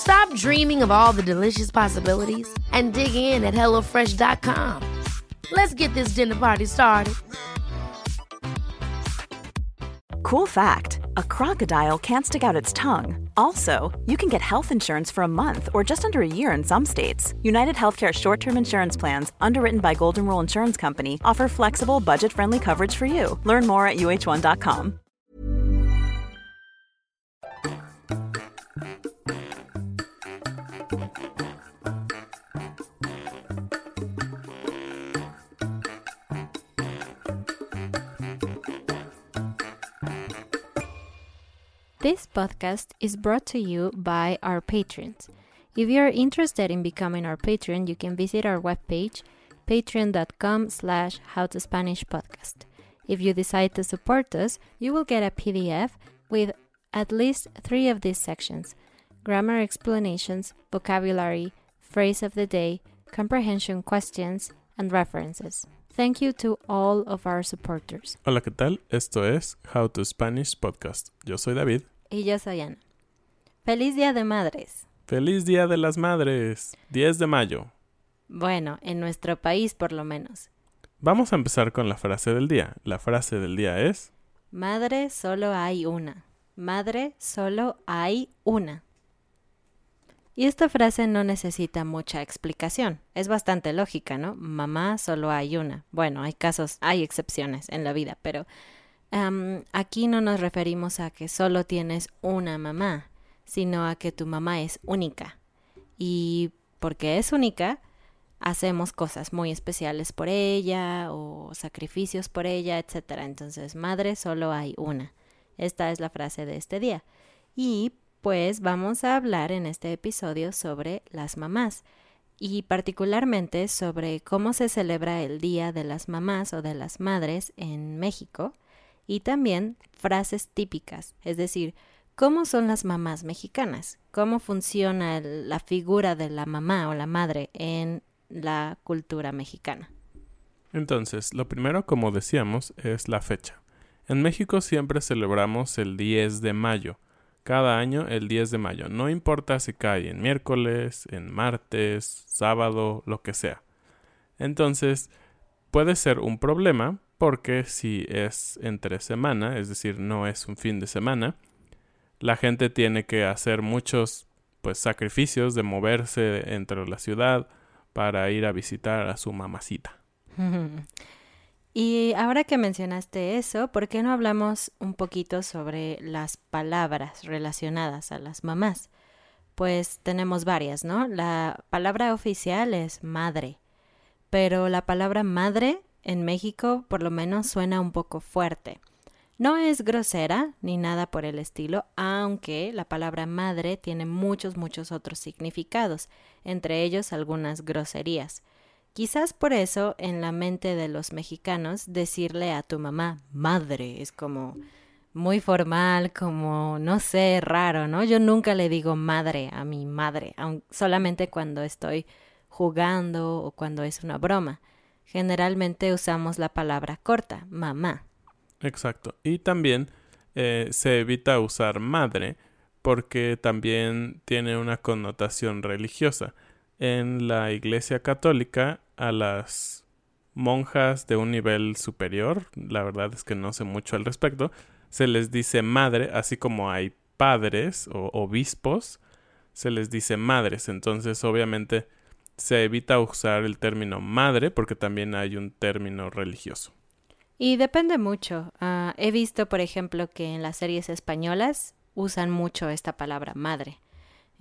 Stop dreaming of all the delicious possibilities and dig in at HelloFresh.com. Let's get this dinner party started. Cool fact a crocodile can't stick out its tongue. Also, you can get health insurance for a month or just under a year in some states. United Healthcare short term insurance plans, underwritten by Golden Rule Insurance Company, offer flexible, budget friendly coverage for you. Learn more at uh1.com. This podcast is brought to you by our patrons. If you are interested in becoming our patron, you can visit our webpage, patreon.com slash howtospanishpodcast. If you decide to support us, you will get a PDF with at least three of these sections grammar explanations, vocabulary, phrase of the day, comprehension questions, and references. Thank you to all of our supporters. Hola, ¿qué tal? Esto es How to Spanish Podcast. Yo soy David. Y yo soy Ana. ¡Feliz Día de Madres! ¡Feliz Día de las Madres! 10 de mayo. Bueno, en nuestro país por lo menos. Vamos a empezar con la frase del día. La frase del día es... Madre solo hay una. Madre solo hay una. Y esta frase no necesita mucha explicación. Es bastante lógica, ¿no? Mamá solo hay una. Bueno, hay casos, hay excepciones en la vida, pero aquí no nos referimos a que solo tienes una mamá, sino a que tu mamá es única. Y porque es única, hacemos cosas muy especiales por ella o sacrificios por ella, etc. Entonces, madre solo hay una. Esta es la frase de este día. Y pues vamos a hablar en este episodio sobre las mamás y particularmente sobre cómo se celebra el Día de las Mamás o de las Madres en México y también frases típicas, es decir, cómo son las mamás mexicanas, cómo funciona la figura de la mamá o la madre en la cultura mexicana. Entonces, lo primero, como decíamos, es la fecha. En México siempre celebramos el 10 de mayo, cada año el 10 de mayo. No importa si cae en miércoles, en martes, sábado, lo que sea. Entonces, puede ser un problema porque si es entre semana, es decir, no es un fin de semana, la gente tiene que hacer muchos pues sacrificios de moverse entre la ciudad para ir a visitar a su mamacita. Y ahora que mencionaste eso, ¿por qué no hablamos un poquito sobre las palabras relacionadas a las mamás? Pues tenemos varias, ¿no? La palabra oficial es madre, pero la palabra madre en México por lo menos suena un poco fuerte. No es grosera ni nada por el estilo, aunque la palabra madre tiene muchos, muchos otros significados, entre ellos algunas groserías. Quizás por eso en la mente de los mexicanos decirle a tu mamá madre es como muy formal, como no sé, raro, ¿no? Yo nunca le digo madre a mi madre, solamente cuando estoy jugando o cuando es una broma. Generalmente usamos la palabra corta, mamá. Exacto. Y también eh, se evita usar madre porque también tiene una connotación religiosa en la Iglesia Católica a las monjas de un nivel superior, la verdad es que no sé mucho al respecto, se les dice madre, así como hay padres o obispos, se les dice madres. Entonces, obviamente, se evita usar el término madre porque también hay un término religioso. Y depende mucho. Ah, he visto, por ejemplo, que en las series españolas usan mucho esta palabra madre.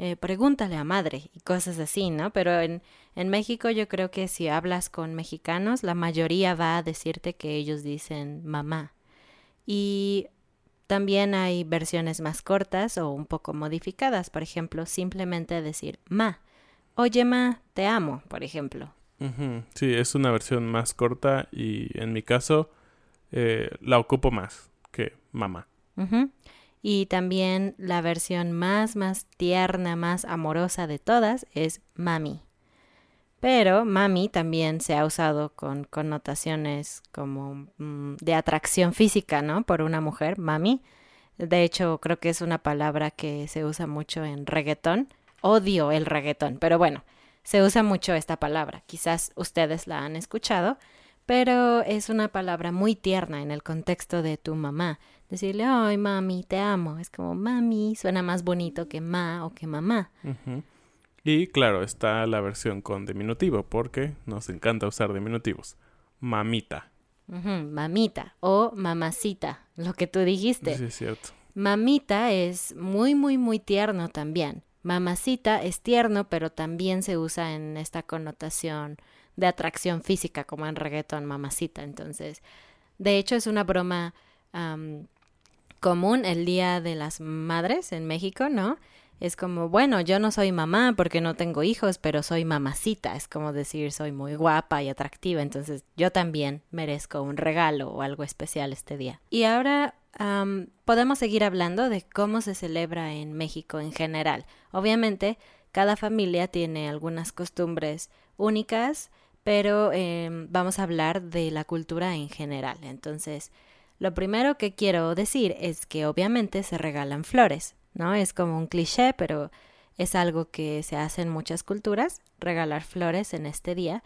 Eh, pregúntale a madre y cosas así, ¿no? Pero en, en México yo creo que si hablas con mexicanos, la mayoría va a decirte que ellos dicen mamá. Y también hay versiones más cortas o un poco modificadas, por ejemplo, simplemente decir ma. Oye ma, te amo, por ejemplo. Sí, es una versión más corta y en mi caso eh, la ocupo más que mamá. Y también la versión más, más tierna, más amorosa de todas es mami. Pero mami también se ha usado con connotaciones como mm, de atracción física, ¿no? Por una mujer, mami. De hecho, creo que es una palabra que se usa mucho en reggaetón. Odio el reggaetón, pero bueno, se usa mucho esta palabra. Quizás ustedes la han escuchado, pero es una palabra muy tierna en el contexto de tu mamá decirle, ay, mami, te amo. Es como, mami, suena más bonito que ma o que mamá. Y claro, está la versión con diminutivo, porque nos encanta usar diminutivos. Mamita. mamita o mamacita, lo que tú dijiste. Sí, es cierto. Mamita es muy, muy, muy tierno también. Mamacita es tierno, pero también se usa en esta connotación de atracción física, como en reggaeton, mamacita. Entonces, de hecho, es una broma común el Día de las Madres en México, ¿no? Es como, bueno, yo no soy mamá porque no tengo hijos, pero soy mamacita. Es como decir, soy muy guapa y atractiva, entonces yo también merezco un regalo o algo especial este día. Y ahora podemos seguir hablando de cómo se celebra en México en general. Obviamente, cada familia tiene algunas costumbres únicas, pero em, vamos a hablar de la cultura en general. Entonces, lo primero que quiero decir es que obviamente se regalan flores, ¿no? Es como un cliché, pero es algo que se hace en muchas culturas, regalar flores en este día.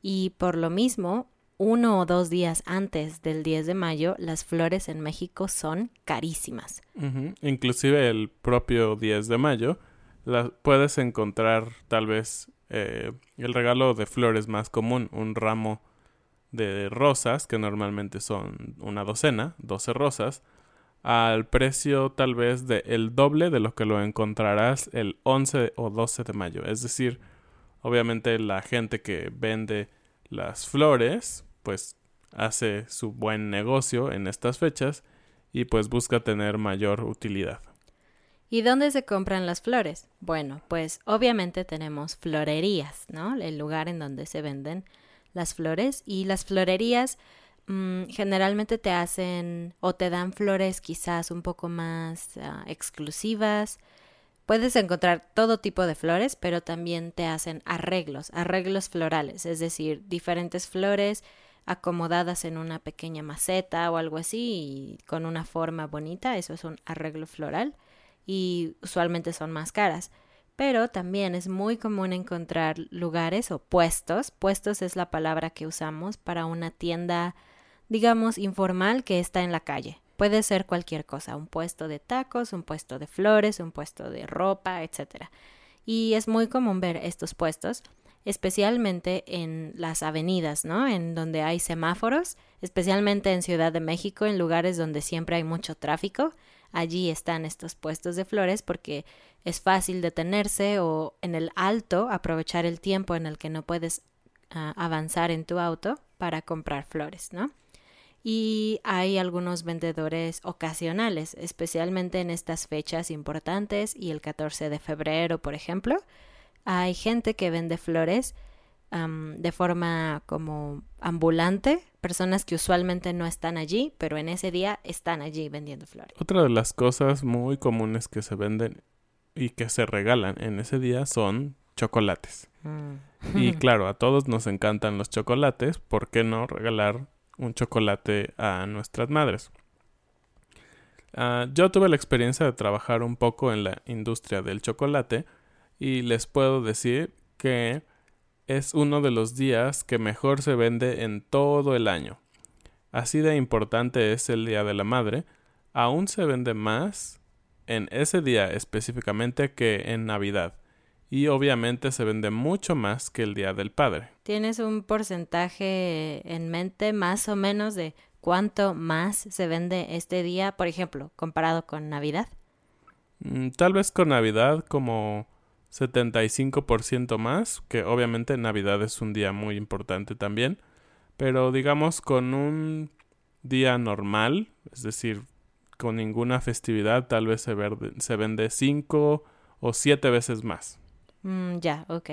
Y por lo mismo, uno o dos días antes del 10 de mayo, las flores en México son carísimas. Inclusive el propio 10 de mayo, la, puedes encontrar tal vez eh, el regalo de flores más común, un ramo de rosas, que normalmente son una docena, 12 rosas, al precio tal vez de el doble de lo que lo encontrarás el 11 o 12 de mayo. Es decir, obviamente la gente que vende las flores, pues hace su buen negocio en estas fechas y pues busca tener mayor utilidad. ¿Y dónde se compran las flores? Bueno, pues obviamente tenemos florerías, ¿no? El lugar en donde se venden las flores y las florerías mm, generalmente te hacen o te dan flores quizás un poco más ah, exclusivas. Puedes encontrar todo tipo de flores, pero también te hacen arreglos, arreglos florales, es decir, diferentes flores acomodadas en una pequeña maceta o algo así y con una forma bonita, eso es un arreglo floral y usualmente son más caras pero también es muy común encontrar lugares o puestos. Puestos es la palabra que usamos para una tienda, digamos, informal que está en la calle. Puede ser cualquier cosa, un puesto de tacos, un puesto de flores, un puesto de ropa, etc. Y es muy común ver estos puestos, especialmente en las avenidas, ¿no? En donde hay semáforos, especialmente en Ciudad de México, en lugares donde siempre hay mucho tráfico. Allí están estos puestos de flores porque es fácil detenerse o en el alto aprovechar el tiempo en el que no puedes ah, avanzar en tu auto para comprar flores, ¿no? Y hay algunos vendedores ocasionales, especialmente en estas fechas importantes y el 14 de febrero, por ejemplo. Hay gente que vende flores de forma como ambulante, personas que usualmente no están allí, pero en ese día están allí vendiendo flores. Otra de las cosas muy comunes que se venden y que se regalan en ese día son chocolates. Mm. Y claro, a todos nos encantan los chocolates, ¿por qué no regalar un chocolate a nuestras madres? Ah, yo tuve la experiencia de trabajar un poco en la industria del chocolate y les puedo decir que es uno de los días que mejor se vende en todo el año. Así de importante es el Día de la Madre, aún se vende más en ese día específicamente que en Navidad. Y obviamente se vende mucho más que el Día del Padre. ¿Tienes un porcentaje en mente más o menos de cuánto más se vende este día, por ejemplo, comparado con Navidad? Mm, tal vez con Navidad como 75% más, que obviamente Navidad es un día muy importante también, pero digamos con un día normal, es decir, con ninguna festividad, tal vez se, vende 5 o 7 veces más. Mm, ya, ok.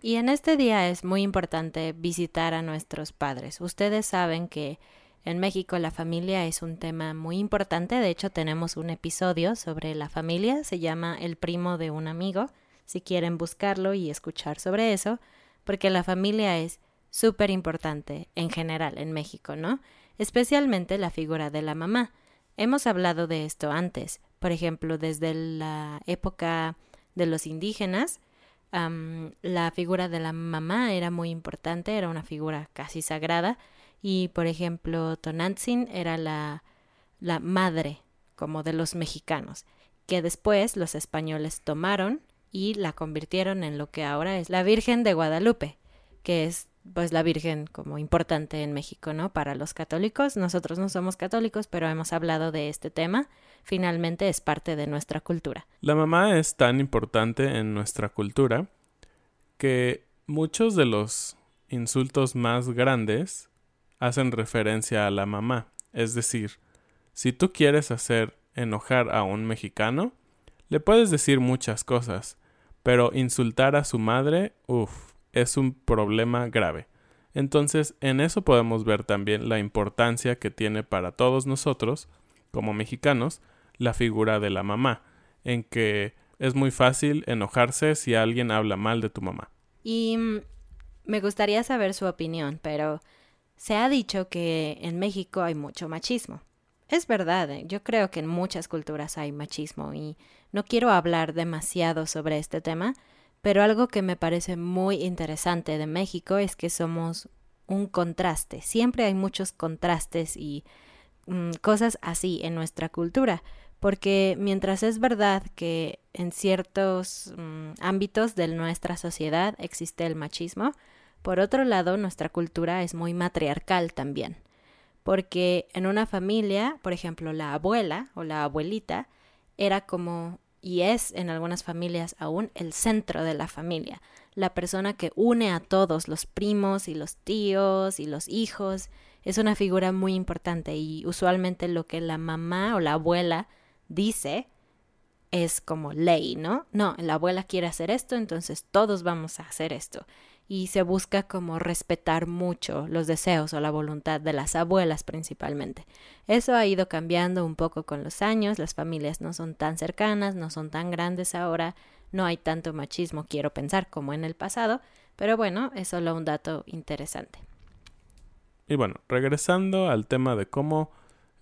Y en este día es muy importante visitar a nuestros padres. Ustedes saben que en México la familia es un tema muy importante, de hecho tenemos un episodio sobre la familia, se llama El primo de un amigo, si quieren buscarlo y escuchar sobre eso, porque la familia es súper importante en general en México, ¿no? Especialmente la figura de la mamá. Hemos hablado de esto antes, por ejemplo, desde la época de los indígenas, la figura de la mamá era muy importante, era una figura casi sagrada, y por ejemplo Tonantzin era la, la madre como de los mexicanos, que después los españoles tomaron y la convirtieron en lo que ahora es la Virgen de Guadalupe, que es pues la Virgen como importante en México, ¿no? Para los católicos, nosotros no somos católicos, pero hemos hablado de este tema, finalmente es parte de nuestra cultura. La mamá es tan importante en nuestra cultura que muchos de los insultos más grandes hacen referencia a la mamá. Es decir, si tú quieres hacer enojar a un mexicano, le puedes decir muchas cosas, pero insultar a su madre, uff, es un problema grave. Entonces, en eso podemos ver también la importancia que tiene para todos nosotros, como mexicanos, la figura de la mamá, en que es muy fácil enojarse si alguien habla mal de tu mamá. Y mm, me gustaría saber su opinión, pero se ha dicho que en México hay mucho machismo. Es verdad, ¿eh? yo creo que en muchas culturas hay machismo y no quiero hablar demasiado sobre este tema, pero algo que me parece muy interesante de México es que somos un contraste. Siempre hay muchos contrastes y mm, cosas así en nuestra cultura, porque mientras es verdad que en ciertos mm, ámbitos de nuestra sociedad existe el machismo, por otro lado, nuestra cultura es muy matriarcal también, porque en una familia, por ejemplo, la abuela o la abuelita era como, y es en algunas familias aún, el centro de la familia, la persona que une a todos, los primos y los tíos y los hijos, es una figura muy importante y usualmente lo que la mamá o la abuela dice es como ley, ¿no? No, la abuela quiere hacer esto, entonces todos vamos a hacer esto y se busca como respetar mucho los deseos o la voluntad de las abuelas principalmente. Eso ha ido cambiando un poco con los años, las familias no son tan cercanas, no son tan grandes ahora, no hay tanto machismo, quiero pensar, como en el pasado, pero bueno, es solo un dato interesante. Y bueno, regresando al tema de cómo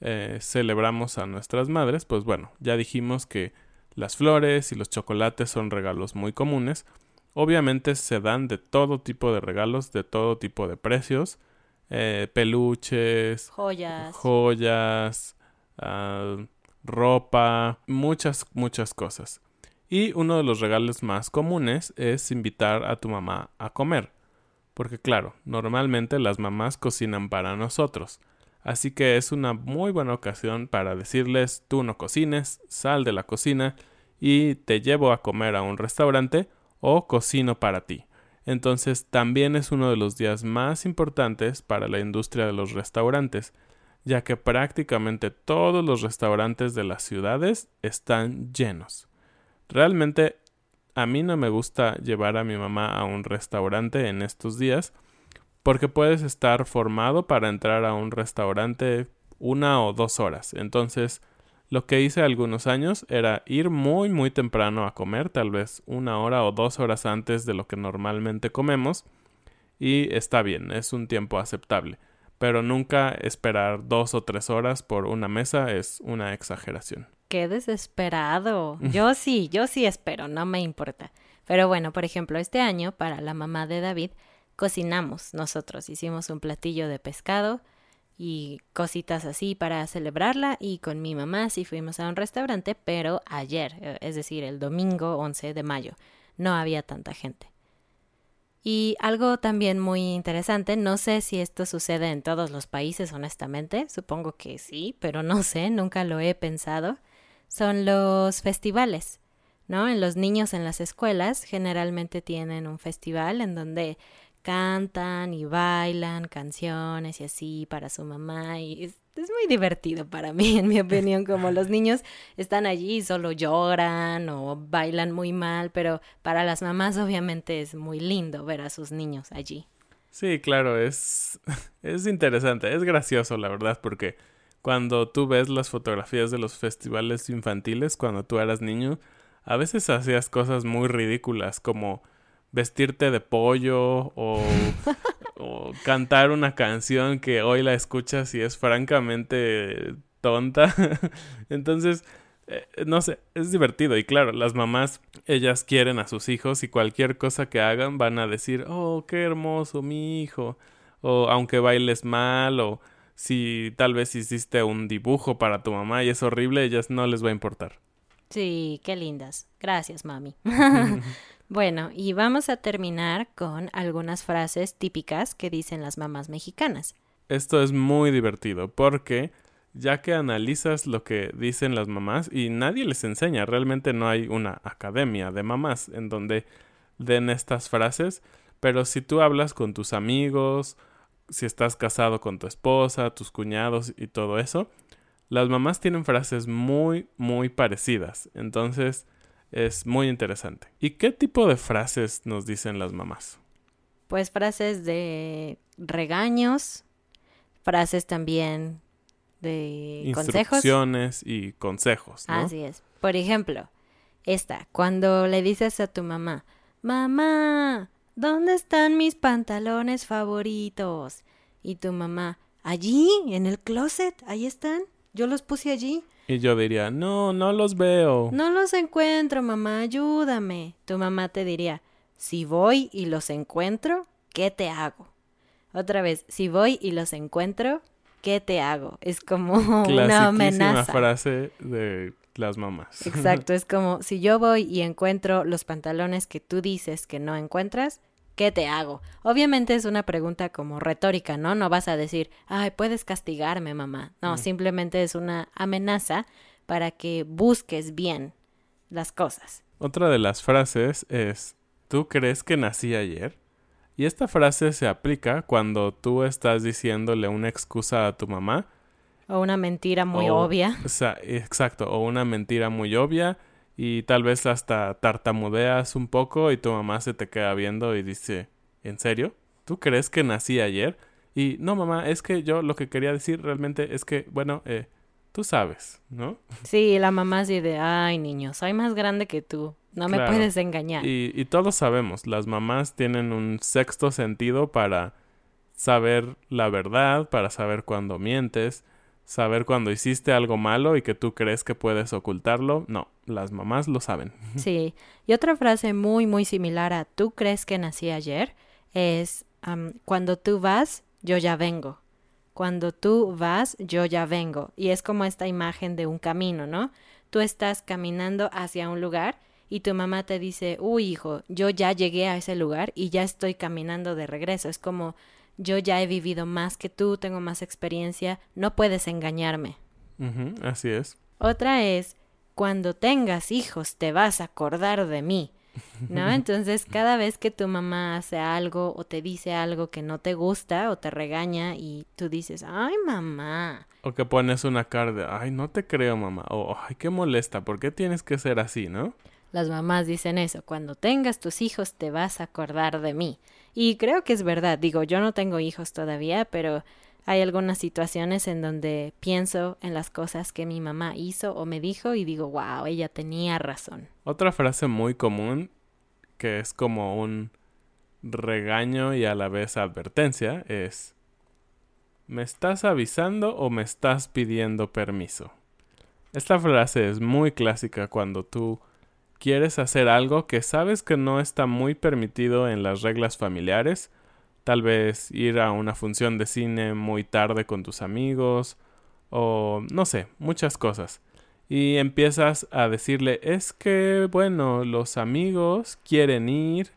eh, celebramos a nuestras madres, pues bueno, ya dijimos que las flores y los chocolates son regalos muy comunes, Obviamente se dan de todo tipo de regalos, de todo tipo de precios, eh, peluches, joyas, joyas ah, ropa, muchas, muchas cosas. Y uno de los regalos más comunes es invitar a tu mamá a comer. Porque claro, normalmente las mamás cocinan para nosotros. Así que es una muy buena ocasión para decirles tú no cocines, sal de la cocina y te llevo a comer a un restaurante o cocino para ti. Entonces también es uno de los días más importantes para la industria de los restaurantes, ya que prácticamente todos los restaurantes de las ciudades están llenos. Realmente a mí no me gusta llevar a mi mamá a un restaurante en estos días, porque puedes estar formado para entrar a un restaurante una o dos horas. Entonces, lo que hice algunos años era ir muy muy temprano a comer, tal vez una hora o dos horas antes de lo que normalmente comemos, y está bien, es un tiempo aceptable, pero nunca esperar dos o tres horas por una mesa es una exageración. Qué desesperado. Yo sí, yo sí espero, no me importa. Pero bueno, por ejemplo, este año, para la mamá de David, cocinamos nosotros, hicimos un platillo de pescado, y cositas así para celebrarla y con mi mamá sí fuimos a un restaurante, pero ayer, eh, es decir, el domingo 11 de mayo, no había tanta gente. Y algo también muy interesante, no sé si esto sucede en todos los países, honestamente, supongo que sí, pero no sé, nunca lo he pensado, son los festivales. ¿No? En los niños en las escuelas generalmente tienen un festival en donde cantan y bailan canciones y así para su mamá y es, muy divertido para mí, en mi opinión, como los niños están allí y solo lloran o bailan muy mal, pero para las mamás obviamente es muy lindo ver a sus niños allí. Sí, claro, es, es interesante, es gracioso la verdad, porque cuando tú ves las fotografías de los festivales infantiles, cuando tú eras niño, a veces hacías cosas muy ridículas como vestirte de pollo o, cantar una canción que hoy la escuchas y es francamente tonta. Entonces, eh, no sé, es divertido y claro, las mamás, ellas quieren a sus hijos y cualquier cosa que hagan van a decir, oh, qué hermoso mi hijo, o aunque bailes mal, o si tal vez hiciste un dibujo para tu mamá y es horrible, ellas no les va a importar. Sí, qué lindas. Gracias, mami. Bueno, y vamos a terminar con algunas frases típicas que dicen las mamás mexicanas. Esto es muy divertido porque ya que analizas lo que dicen las mamás y nadie les enseña, realmente no hay una academia de mamás en donde den estas frases, pero si tú hablas con tus amigos, si estás casado con tu esposa, tus cuñados y todo eso, las mamás tienen frases muy, muy parecidas. Entonces, es muy interesante. ¿Y qué tipo de frases nos dicen las mamás? Pues frases de regaños, frases también de instrucciones y consejos. ¿no? Así es. Por ejemplo, esta, cuando le dices a tu mamá, mamá, ¿dónde están mis pantalones favoritos? Y tu mamá, allí, en el closet, ahí están, yo los puse allí. Y yo diría, no, no los veo. No los encuentro, mamá, ayúdame. Tu mamá te diría, si voy y los encuentro, ¿qué te hago? Otra vez, si voy y los encuentro, ¿qué te hago? Es como una amenaza. frase de las mamás. Exacto, es como si yo voy y encuentro los pantalones que tú dices que no encuentras, ¿qué te hago? Obviamente es una pregunta como retórica, ¿no? No vas a decir, ay, puedes castigarme, mamá. No, simplemente es una amenaza para que busques bien las cosas. Otra de las frases es, ¿tú crees que nací ayer? Y esta frase se aplica cuando tú estás diciéndole una excusa a tu mamá. O una mentira muy obvia. O sea, exacto, o una mentira muy obvia y tal vez hasta tartamudeas un poco y tu mamá se te queda viendo y dice, ¿en serio? ¿Tú crees que nací ayer? Y no, mamá, es que yo lo que quería decir realmente es que, bueno, eh, tú sabes, ¿no? Sí, la mamá así de, ay, niño, soy más grande que tú, no me puedes engañar. Y, y todos sabemos, las mamás tienen un sexto sentido para saber la verdad, para saber cuándo mientes, saber cuando hiciste algo malo y que tú crees que puedes ocultarlo. No, las mamás lo saben. Sí. Y otra frase muy, muy similar a tú crees que nací ayer es cuando tú vas, yo ya vengo. Cuando tú vas, yo ya vengo. Y es como esta imagen de un camino, ¿no? Tú estás caminando hacia un lugar y tu mamá te dice, uy, hijo, yo ya llegué a ese lugar y ya estoy caminando de regreso. Es como yo ya he vivido más que tú, tengo más experiencia, no puedes engañarme. así es. Otra es, cuando tengas hijos te vas a acordar de mí. ¿No? Entonces, cada vez que tu mamá hace algo o te dice algo que no te gusta o te regaña y tú dices, ay, mamá. O que pones una cara de, ay, no te creo, mamá. O, ay, qué molesta, ¿por qué tienes que ser así, no? Las mamás dicen eso, cuando tengas tus hijos te vas a acordar de mí. Y creo que es verdad, digo, yo no tengo hijos todavía, pero hay algunas situaciones en donde pienso en las cosas que mi mamá hizo o me dijo y digo, wow, ella tenía razón. Otra frase muy común, que es como un regaño y a la vez advertencia, es, ¿me estás avisando o me estás pidiendo permiso? Esta frase es muy clásica cuando tú quieres hacer algo que sabes que no está muy permitido en las reglas familiares tal vez ir a una función de cine muy tarde con tus amigos o no sé, muchas cosas. Y empiezas a decirle, es que, bueno, los amigos quieren ir,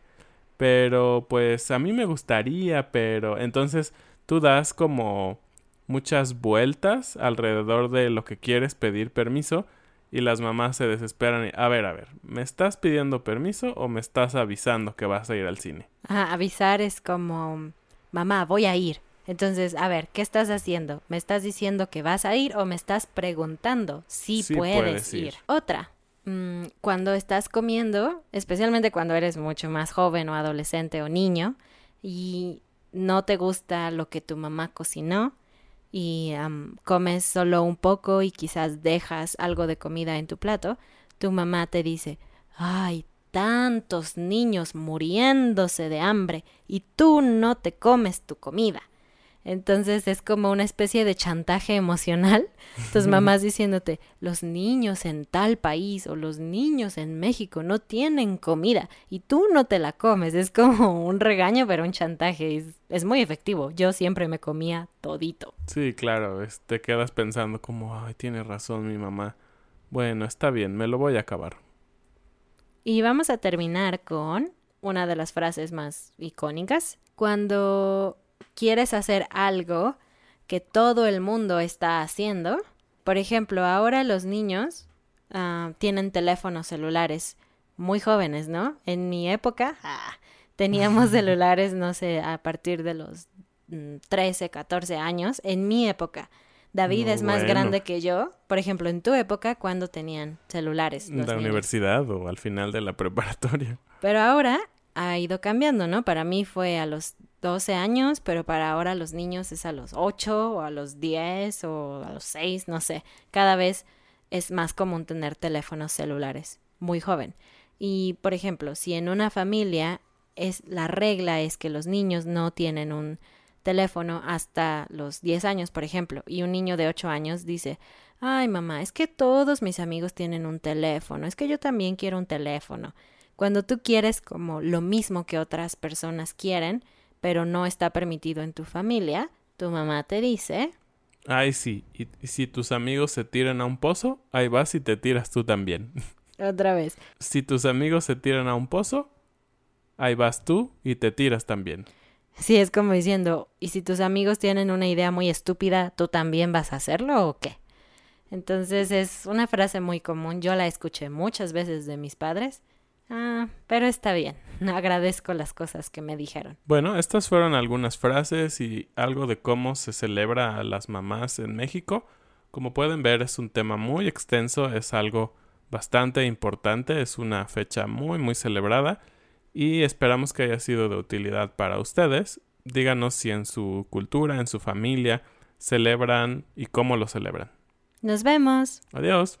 pero pues a mí me gustaría, pero entonces tú das como muchas vueltas alrededor de lo que quieres pedir permiso y las mamás se desesperan y, a ver, a ver, ¿me estás pidiendo permiso o me estás avisando que vas a ir al cine? Ajá, avisar es como, mamá, voy a ir. Entonces, a ver, ¿qué estás haciendo? ¿Me estás diciendo que vas a ir o me estás preguntando si Sí puedes, puedes ir? ir. Otra, mm, cuando estás comiendo, especialmente cuando eres mucho más joven o adolescente o niño y no te gusta lo que tu mamá cocinó y comes solo un poco y quizás dejas algo de comida en tu plato, tu mamá te dice, ay, tantos niños muriéndose de hambre y tú no te comes tu comida. Entonces es como una especie de chantaje emocional. Tus mamás diciéndote, los niños en tal país o los niños en México no tienen comida y tú no te la comes. Es como un regaño, pero un chantaje. Es, es muy efectivo. Yo siempre me comía todito. Sí, claro, es- te quedas pensando como, ay, tiene razón mi mamá. Bueno, está bien, me lo voy a acabar. Y vamos a terminar con una de las frases más icónicas. Cuando quieres hacer algo que todo el mundo está haciendo, por ejemplo, ahora los niños ah, tienen teléfonos celulares muy jóvenes, ¿no? En mi época ah, teníamos celulares, no sé, a partir de los mm, 13, 14 años. En mi época. David No, es más bueno. grande que yo. Por ejemplo, en tu época, cuando tenían celulares? los la niños? universidad o al final de la preparatoria. Pero ahora ha ido cambiando, ¿no? Para mí fue a los 12 años, pero para ahora los niños es a los 8 o a los 10 o a los 6, no sé. Cada vez es más común tener teléfonos celulares, muy joven. Y, por ejemplo, si en una familia es la regla es que los niños no tienen un teléfono hasta los 10 años, por ejemplo, y un niño de 8 años dice, ay mamá, es que todos mis amigos tienen un teléfono, es que yo también quiero un teléfono. Cuando tú quieres como lo mismo que otras personas quieren, pero no está permitido en tu familia, tu mamá te dice, Ay, sí, y, y si tus amigos se tiran a un pozo, ahí vas y te tiras tú también. otra vez, si tus amigos se tiran a un pozo, ahí vas tú y te tiras también. sí es como diciendo, ¿y si tus amigos tienen una idea muy estúpida, tú también vas a hacerlo o qué? Entonces es una frase muy común, yo la escuché muchas veces de mis padres, ah, pero está bien, agradezco las cosas que me dijeron. Bueno, estas fueron algunas frases y algo de cómo se celebra a las mamás en México. Como pueden ver, es un tema muy extenso, es algo bastante importante, es una fecha muy, muy celebrada y esperamos que haya sido de utilidad para ustedes. Díganos si en su cultura, en su familia, celebran y cómo lo celebran. Nos vemos. Adiós.